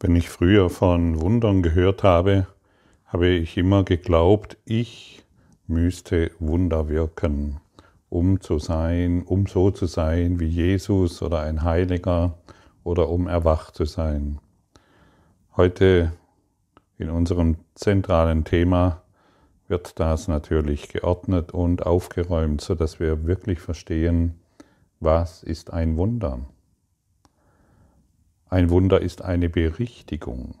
Wenn ich früher von Wundern gehört habe, habe ich immer geglaubt, ich müsste Wunder wirken, um zu sein, um so zu sein wie Jesus oder ein Heiliger oder um erwacht zu sein. Heute in unserem zentralen Thema wird das natürlich geordnet und aufgeräumt, so dass wir wirklich verstehen, was ist ein Wunder. Ein Wunder ist eine Berichtigung.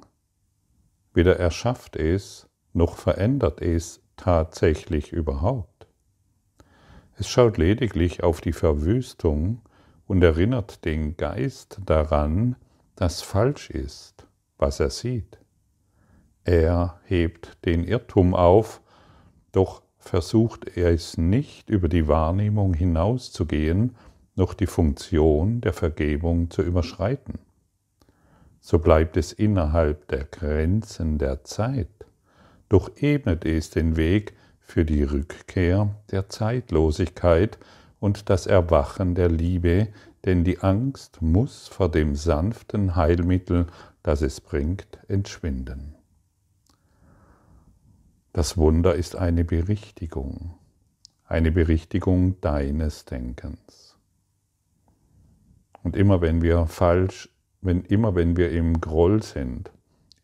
Weder erschafft es, noch verändert es tatsächlich überhaupt. Es schaut lediglich auf die Verwüstung und erinnert den Geist daran, dass falsch ist, was er sieht. Er hebt den Irrtum auf, doch versucht er es nicht über die Wahrnehmung hinauszugehen, noch die Funktion der Vergebung zu überschreiten so bleibt es innerhalb der Grenzen der Zeit, doch ebnet es den Weg für die Rückkehr der Zeitlosigkeit und das Erwachen der Liebe, denn die Angst muss vor dem sanften Heilmittel, das es bringt, entschwinden. Das Wunder ist eine Berichtigung, eine Berichtigung deines Denkens. Und immer wenn wir falsch wenn, immer wenn wir im Groll sind,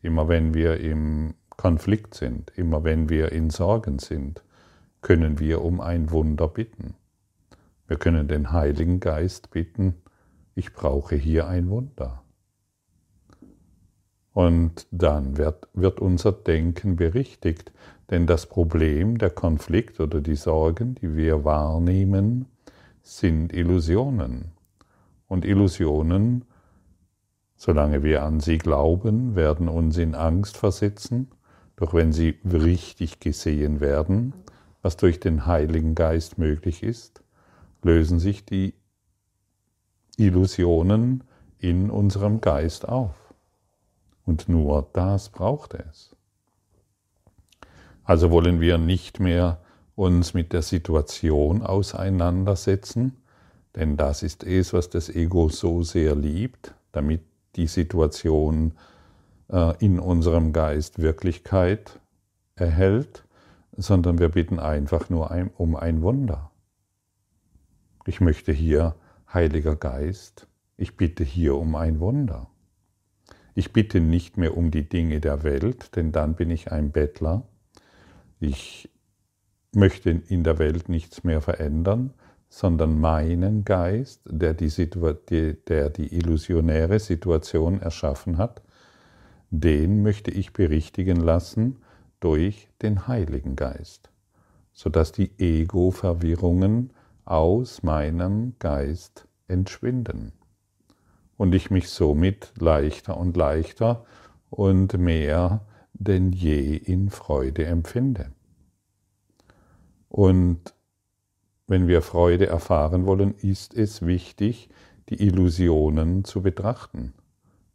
immer wenn wir im Konflikt sind, immer wenn wir in Sorgen sind, können wir um ein Wunder bitten. Wir können den Heiligen Geist bitten, ich brauche hier ein Wunder. Und dann wird, wird unser Denken berichtigt, denn das Problem, der Konflikt oder die Sorgen, die wir wahrnehmen, sind Illusionen. Und Illusionen Solange wir an sie glauben, werden uns in Angst versetzen, doch wenn sie richtig gesehen werden, was durch den Heiligen Geist möglich ist, lösen sich die Illusionen in unserem Geist auf. Und nur das braucht es. Also wollen wir nicht mehr uns mit der Situation auseinandersetzen, denn das ist es, was das Ego so sehr liebt, damit die Situation äh, in unserem Geist Wirklichkeit erhält, sondern wir bitten einfach nur um ein Wunder. Ich möchte hier, Heiliger Geist, ich bitte hier um ein Wunder. Ich bitte nicht mehr um die Dinge der Welt, denn dann bin ich ein Bettler. Ich möchte in der Welt nichts mehr verändern, sondern meinen Geist, der die, der die illusionäre Situation erschaffen hat, den möchte ich berichtigen lassen durch den Heiligen Geist, sodass die Ego-Verwirrungen aus meinem Geist entschwinden und ich mich somit leichter und leichter und mehr denn je in Freude empfinde. Und wenn wir Freude erfahren wollen, ist es wichtig, die Illusionen zu betrachten.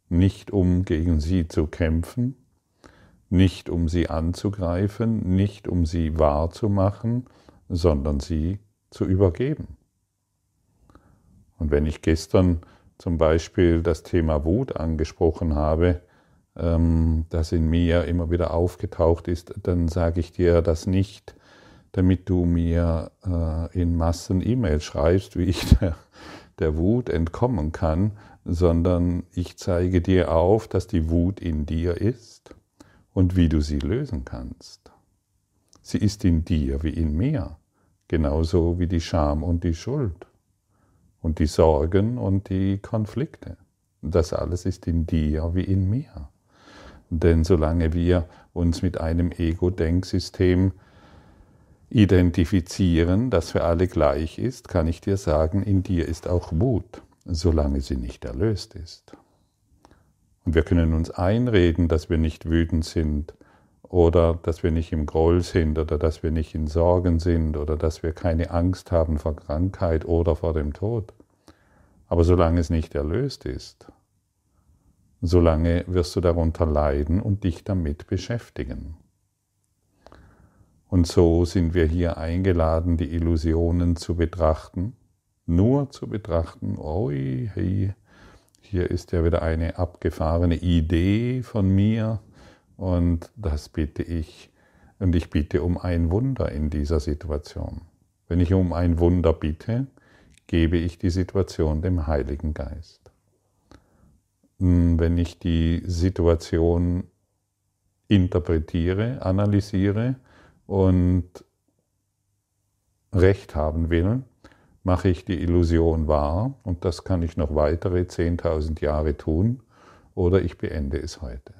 Nicht um gegen sie zu kämpfen, nicht um sie anzugreifen, nicht um sie wahrzumachen, sondern sie zu übergeben. Und wenn ich gestern zum Beispiel das Thema Wut angesprochen habe, ähm, das in mir immer wieder aufgetaucht ist, dann sage ich dir das nicht, damit du mir äh, in Massen E-Mails schreibst, wie ich der, der Wut entkommen kann, sondern ich zeige dir auf, dass die Wut in dir ist und wie du sie lösen kannst. Sie ist in dir wie in mir, genauso wie die Scham und die Schuld und die Sorgen und die Konflikte. Das alles ist in dir wie in mir. Denn solange wir uns mit einem Ego-Denksystem identifizieren, das für alle gleich ist, kann ich dir sagen, in dir ist auch Wut, solange sie nicht erlöst ist. Und wir können uns einreden, dass wir nicht wütend sind oder dass wir nicht im Groll sind oder dass wir nicht in Sorgen sind oder dass wir keine Angst haben vor Krankheit oder vor dem Tod. Aber solange es nicht erlöst ist, solange wirst du darunter leiden und dich damit beschäftigen. Und so sind wir hier eingeladen, die Illusionen zu betrachten, nur zu betrachten, oi, hey, hier ist ja wieder eine abgefahrene Idee von mir und das bitte ich und ich bitte um ein Wunder in dieser Situation. Wenn ich um ein Wunder bitte, gebe ich die Situation dem Heiligen Geist. Hm, wenn ich die Situation interpretiere, analysiere und Recht haben will, mache ich die Illusion wahr und das kann ich noch weitere 10.000 Jahre tun oder ich beende es heute.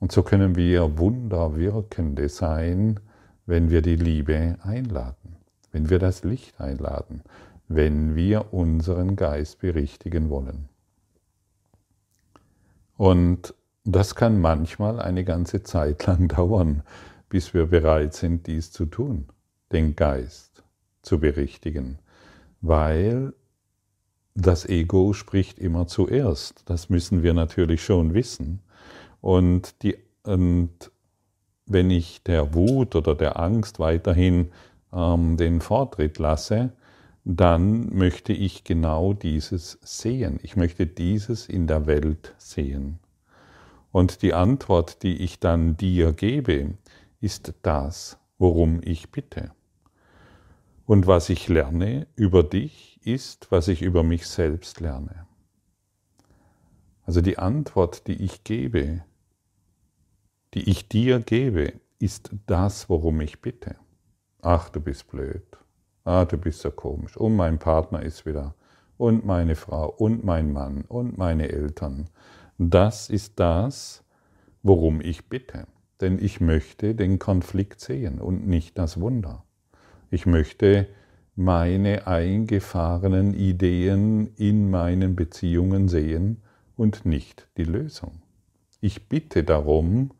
Und so können wir Wunderwirkende sein, wenn wir die Liebe einladen, wenn wir das Licht einladen, wenn wir unseren Geist berichtigen wollen. Und das kann manchmal eine ganze Zeit lang dauern, bis wir bereit sind, dies zu tun, den Geist zu berichtigen, weil das Ego spricht immer zuerst. Das müssen wir natürlich schon wissen. Und, die, und wenn ich der Wut oder der Angst weiterhin ähm, den Vortritt lasse, dann möchte ich genau dieses sehen. Ich möchte dieses in der Welt sehen. Und die Antwort, die ich dann dir gebe, ist das, worum ich bitte. Und was ich lerne über dich, ist, was ich über mich selbst lerne. Also die Antwort, die ich gebe, die ich dir gebe, ist das, worum ich bitte. Ach, du bist blöd. Ah, du bist so komisch. Und mein Partner ist wieder. Und meine Frau. Und mein Mann. Und meine Eltern. Das ist das, worum ich bitte. Denn ich möchte den Konflikt sehen und nicht das Wunder. Ich möchte meine eingefahrenen Ideen in meinen Beziehungen sehen und nicht die Lösung. Ich bitte darum,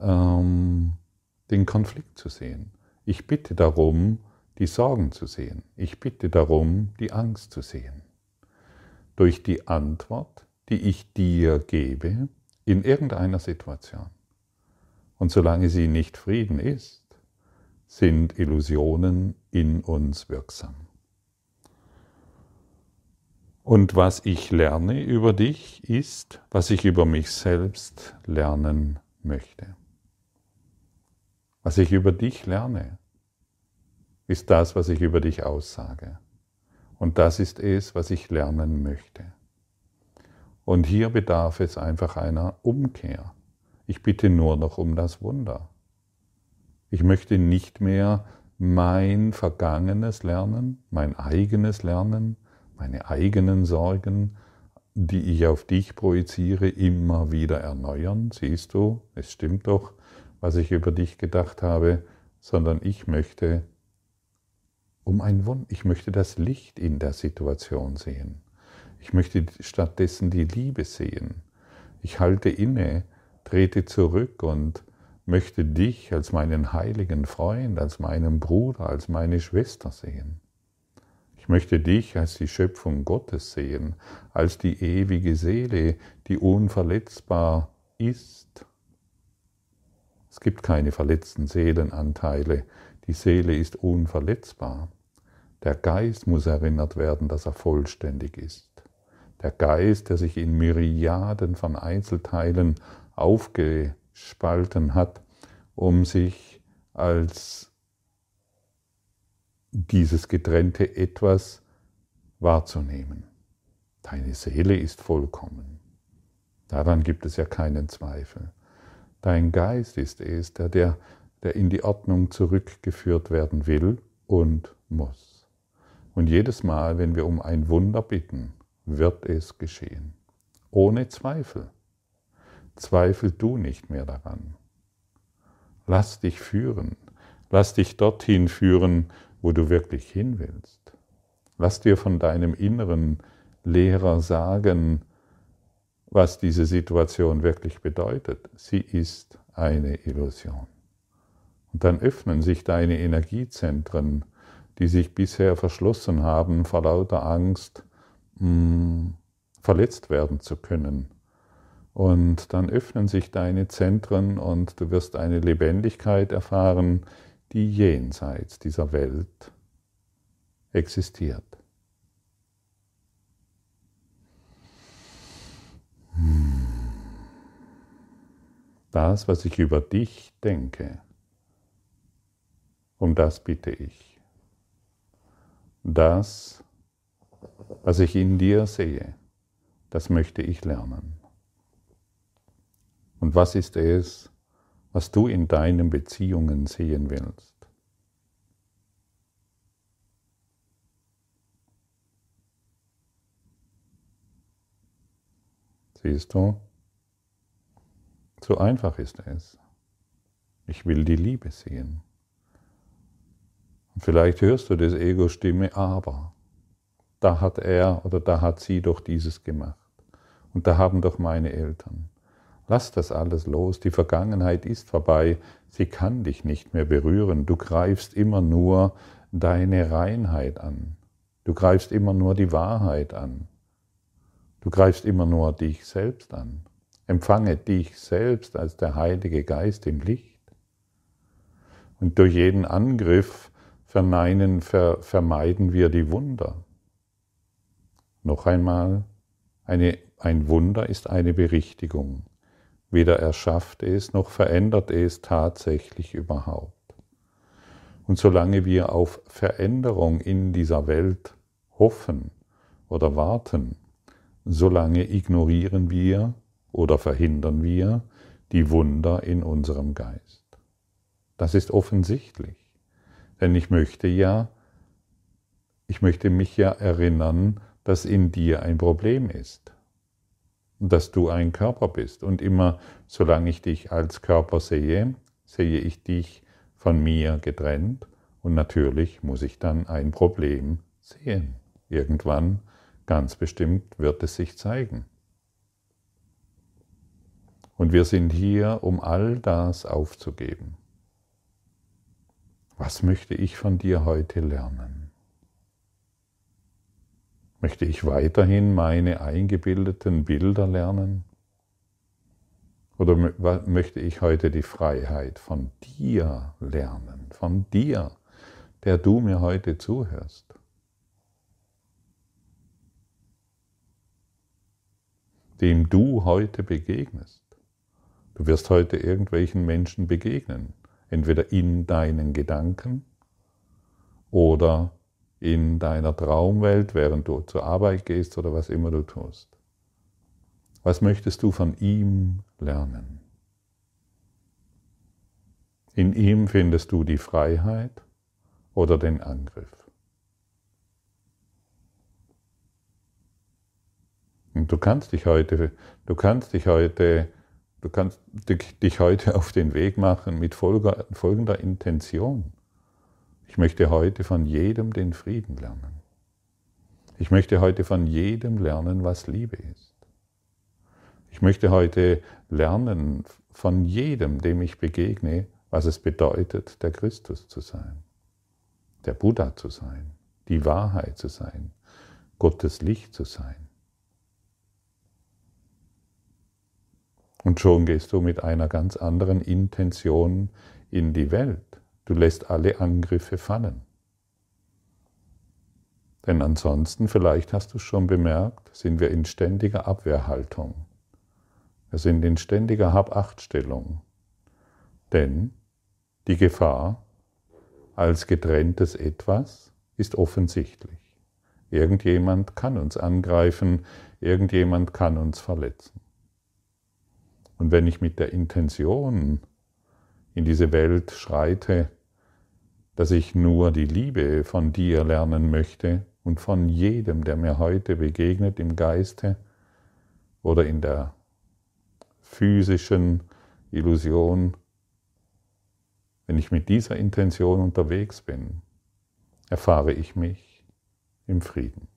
ähm, den Konflikt zu sehen. Ich bitte darum, die Sorgen zu sehen. Ich bitte darum, die Angst zu sehen. Durch die Antwort, die ich dir gebe, in irgendeiner Situation. Und solange sie nicht Frieden ist, sind Illusionen in uns wirksam. Und was ich lerne über dich, ist, was ich über mich selbst lernen möchte. Was ich über dich lerne, ist das, was ich über dich aussage. Und das ist es, was ich lernen möchte. Und hier bedarf es einfach einer Umkehr. Ich bitte nur noch um das Wunder. Ich möchte nicht mehr mein Vergangenes lernen, mein eigenes lernen, meine eigenen Sorgen, die ich auf dich projiziere, immer wieder erneuern. Siehst du, es stimmt doch, was ich über dich gedacht habe, sondern ich möchte um ein Wunder, ich möchte das Licht in der Situation sehen. Ich möchte stattdessen die Liebe sehen. Ich halte inne, trete zurück und möchte dich als meinen heiligen Freund, als meinen Bruder, als meine Schwester sehen. Ich möchte dich als die Schöpfung Gottes sehen, als die ewige Seele, die unverletzbar ist es gibt keine verletzten Seelenanteile. Die Seele ist unverletzbar. Der Geist muss erinnert werden, dass er vollständig ist. Der Geist, der sich in Myriaden von Einzelteilen aufgespalten hat, um sich als dieses getrennte Etwas wahrzunehmen. Deine Seele ist vollkommen. Daran gibt es ja keinen Zweifel. Dein Geist ist es, der, der, der in die Ordnung zurückgeführt werden will und muss. Und jedes Mal, wenn wir um ein Wunder bitten, wird es geschehen. Ohne Zweifel. Zweifel du nicht mehr daran. Lass dich führen. Lass dich dorthin führen, wo du wirklich hin willst. Lass dir von deinem inneren Lehrer sagen, was diese Situation wirklich bedeutet. Sie ist eine Illusion. Und dann öffnen sich deine Energiezentren, die sich bisher verschlossen haben vor lauter Angst, verletzt werden zu können. Und dann öffnen sich deine Zentren und du wirst eine Lebendigkeit erfahren, die jenseits dieser Welt existiert. Hm. Das, was ich über dich denke, um das bitte ich. Das, was ich in dir sehe, das möchte ich lernen. Und was ist es, was du in deinen Beziehungen sehen willst? Siehst du? So einfach ist es. Ich will die Liebe sehen. Und vielleicht hörst du das Ego-Stimme, aber da hat er oder da hat sie doch dieses gemacht. Und da haben doch meine Eltern. Lass das alles los, die Vergangenheit ist vorbei, sie kann dich nicht mehr berühren, du greifst immer nur deine Reinheit an, du greifst immer nur die Wahrheit an. Du greifst immer nur dich selbst an. Empfange dich selbst als der Heilige Geist im Licht. Und durch jeden Angriff verneinen, ver, vermeiden wir die Wunder. Noch einmal, eine, ein Wunder ist eine Berichtigung. Weder erschafft es noch verändert es tatsächlich überhaupt. Und solange wir auf Veränderung in dieser Welt hoffen oder warten, solange ignorieren wir oder verhindern wir die Wunder in unserem Geist. Das ist offensichtlich, denn ich möchte ja, ich möchte mich ja erinnern, dass in dir ein Problem ist, dass du ein Körper bist und immer, solange ich dich als Körper sehe, sehe ich dich von mir getrennt und natürlich muss ich dann ein Problem sehen. Irgendwann Ganz bestimmt wird es sich zeigen. Und wir sind hier, um all das aufzugeben. Was möchte ich von dir heute lernen? Möchte ich weiterhin meine eingebildeten Bilder lernen? Oder möchte ich heute die Freiheit von dir lernen, von dir, der du mir heute zuhörst? dem du heute begegnest. Du wirst heute irgendwelchen Menschen begegnen, entweder in deinen Gedanken oder in deiner Traumwelt, während du zur Arbeit gehst oder was immer du tust. Was möchtest du von ihm lernen? In ihm findest du die Freiheit oder den Angriff. Und du kannst dich heute, du kannst dich heute, du kannst dich heute auf den Weg machen mit folgender Intention. Ich möchte heute von jedem den Frieden lernen. Ich möchte heute von jedem lernen, was Liebe ist. Ich möchte heute lernen von jedem, dem ich begegne, was es bedeutet, der Christus zu sein, der Buddha zu sein, die Wahrheit zu sein, Gottes Licht zu sein. Und schon gehst du mit einer ganz anderen Intention in die Welt. Du lässt alle Angriffe fallen. Denn ansonsten, vielleicht hast du es schon bemerkt, sind wir in ständiger Abwehrhaltung. Wir sind in ständiger Hab-Acht-Stellung. Denn die Gefahr als getrenntes Etwas ist offensichtlich. Irgendjemand kann uns angreifen, irgendjemand kann uns verletzen. Und wenn ich mit der Intention in diese Welt schreite, dass ich nur die Liebe von dir lernen möchte und von jedem, der mir heute begegnet im Geiste oder in der physischen Illusion, wenn ich mit dieser Intention unterwegs bin, erfahre ich mich im Frieden.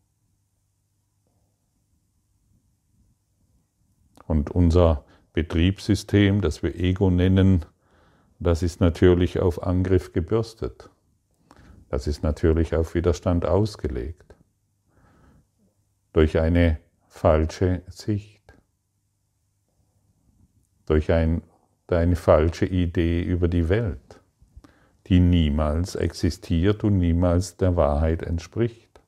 Und unser Betriebssystem, das wir Ego nennen, das ist natürlich auf Angriff gebürstet. Das ist natürlich auf Widerstand ausgelegt. Durch eine falsche Sicht. Durch ein, eine falsche Idee über die Welt, die niemals existiert und niemals der Wahrheit entspricht.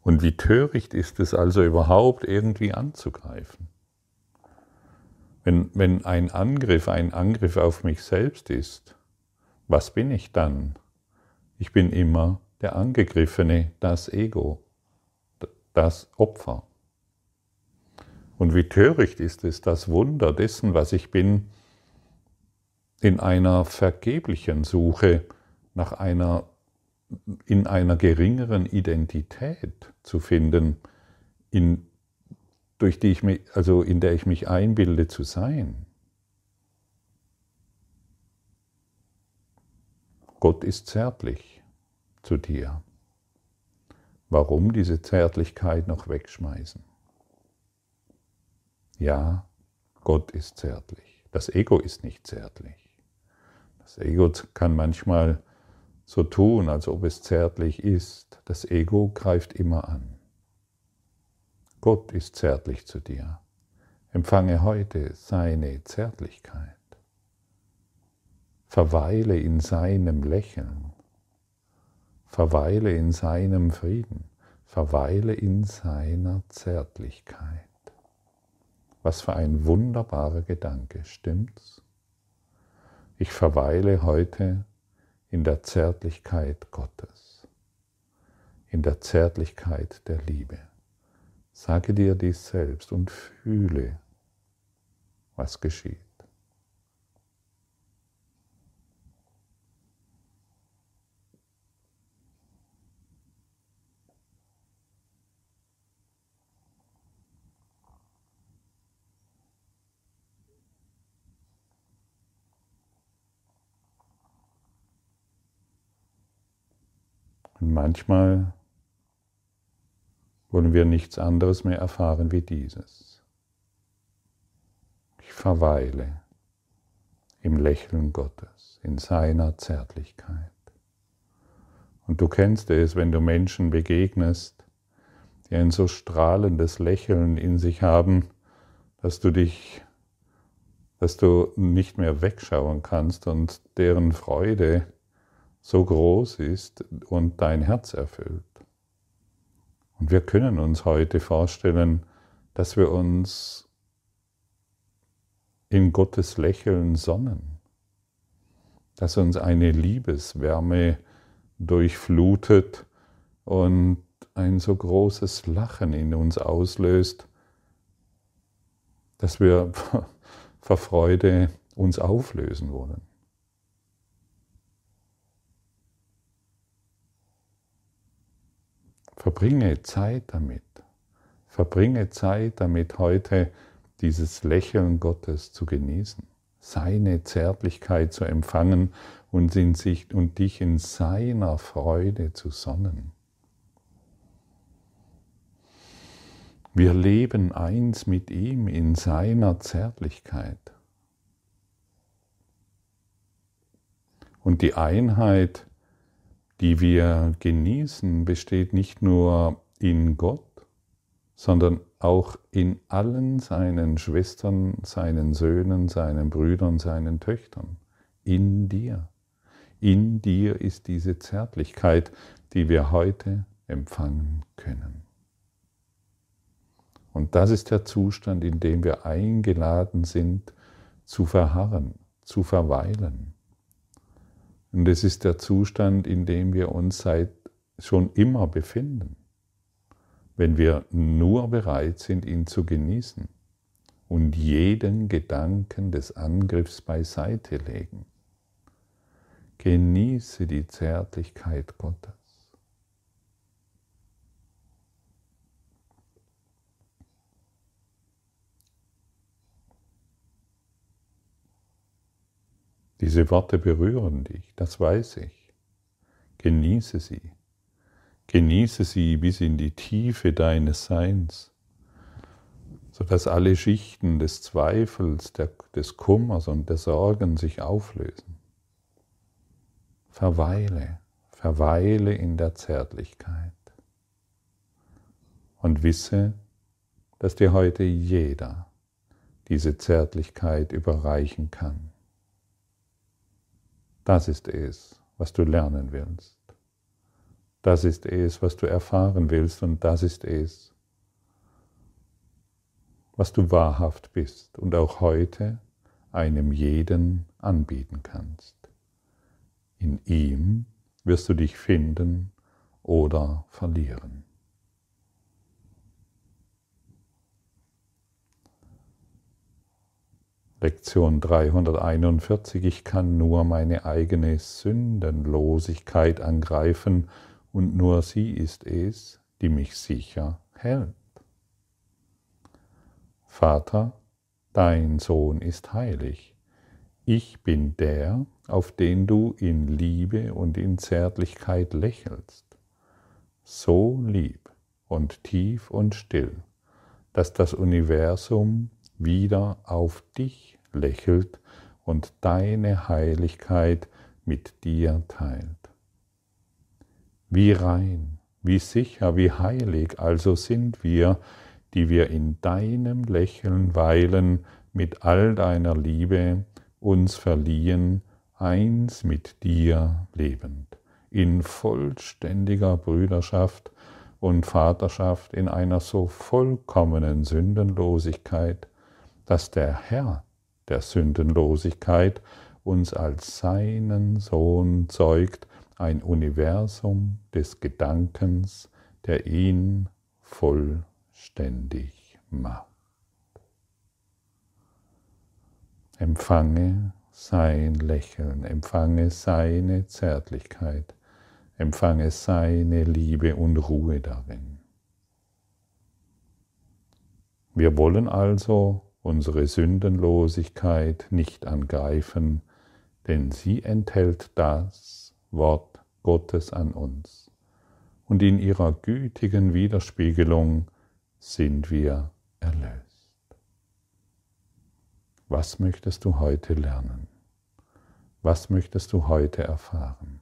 Und wie töricht ist es also überhaupt irgendwie anzugreifen? Wenn, wenn ein Angriff ein Angriff auf mich selbst ist, was bin ich dann? Ich bin immer der Angegriffene, das Ego, das Opfer. Und wie töricht ist es, das Wunder dessen, was ich bin, in einer vergeblichen Suche nach einer, in einer geringeren Identität zu finden, in, durch die ich mich, also in der ich mich einbilde zu sein. Gott ist zärtlich zu dir. Warum diese Zärtlichkeit noch wegschmeißen? Ja, Gott ist zärtlich. Das Ego ist nicht zärtlich. Das Ego kann manchmal so tun, als ob es zärtlich ist. Das Ego greift immer an. Gott ist zärtlich zu dir. Empfange heute seine Zärtlichkeit. Verweile in seinem Lächeln. Verweile in seinem Frieden. Verweile in seiner Zärtlichkeit. Was für ein wunderbarer Gedanke, stimmt's? Ich verweile heute in der Zärtlichkeit Gottes, in der Zärtlichkeit der Liebe. Sage dir dies selbst und fühle, was geschieht. Manchmal wollen wir nichts anderes mehr erfahren wie dieses. Ich verweile im Lächeln Gottes, in seiner Zärtlichkeit. Und du kennst es, wenn du Menschen begegnest, die ein so strahlendes Lächeln in sich haben, dass du dich, dass du nicht mehr wegschauen kannst und deren Freude so groß ist und dein Herz erfüllt. Und wir können uns heute vorstellen, dass wir uns in Gottes Lächeln sonnen, dass uns eine Liebeswärme durchflutet und ein so großes Lachen in uns auslöst, dass wir vor Freude uns auflösen wollen. Verbringe Zeit damit. Verbringe Zeit damit, heute dieses Lächeln Gottes zu genießen, seine Zärtlichkeit zu empfangen und, in sich, und dich in seiner Freude zu sonnen. Wir leben eins mit ihm in seiner Zärtlichkeit. Und die Einheit die wir genießen, besteht nicht nur in Gott, sondern auch in allen seinen Schwestern, seinen Söhnen, seinen Brüdern, seinen Töchtern. In dir. In dir ist diese Zärtlichkeit, die wir heute empfangen können. Und das ist der Zustand, in dem wir eingeladen sind, zu verharren, zu verweilen. Und es ist der Zustand, in dem wir uns seit schon immer befinden, wenn wir nur bereit sind, ihn zu genießen und jeden Gedanken des Angriffs beiseite legen. Genieße die Zärtlichkeit Gottes. Diese Worte berühren dich, das weiß ich. Genieße sie. Genieße sie bis in die Tiefe deines Seins, sodass alle Schichten des Zweifels, der, des Kummers und der Sorgen sich auflösen. Verweile, verweile in der Zärtlichkeit und wisse, dass dir heute jeder diese Zärtlichkeit überreichen kann. Das ist es, was du lernen willst. Das ist es, was du erfahren willst und das ist es, was du wahrhaft bist und auch heute einem jeden anbieten kannst. In ihm wirst du dich finden oder verlieren. Lektion 341. Ich kann nur meine eigene Sündenlosigkeit angreifen und nur sie ist es, die mich sicher hält. Vater, dein Sohn ist heilig. Ich bin der, auf den du in Liebe und in Zärtlichkeit lächelst. So lieb und tief und still, dass das Universum wieder auf dich lächelt und deine Heiligkeit mit dir teilt. Wie rein, wie sicher, wie heilig also sind wir, die wir in deinem Lächeln weilen, mit all deiner Liebe uns verliehen, eins mit dir lebend, in vollständiger Brüderschaft und Vaterschaft, in einer so vollkommenen Sündenlosigkeit, dass der Herr der Sündenlosigkeit uns als seinen Sohn zeugt, ein Universum des Gedankens, der ihn vollständig macht. Empfange sein Lächeln, empfange seine Zärtlichkeit, empfange seine Liebe und Ruhe darin. Wir wollen also unsere Sündenlosigkeit nicht angreifen, denn sie enthält das Wort Gottes an uns. Und in ihrer gütigen Widerspiegelung sind wir erlöst. Was möchtest du heute lernen? Was möchtest du heute erfahren?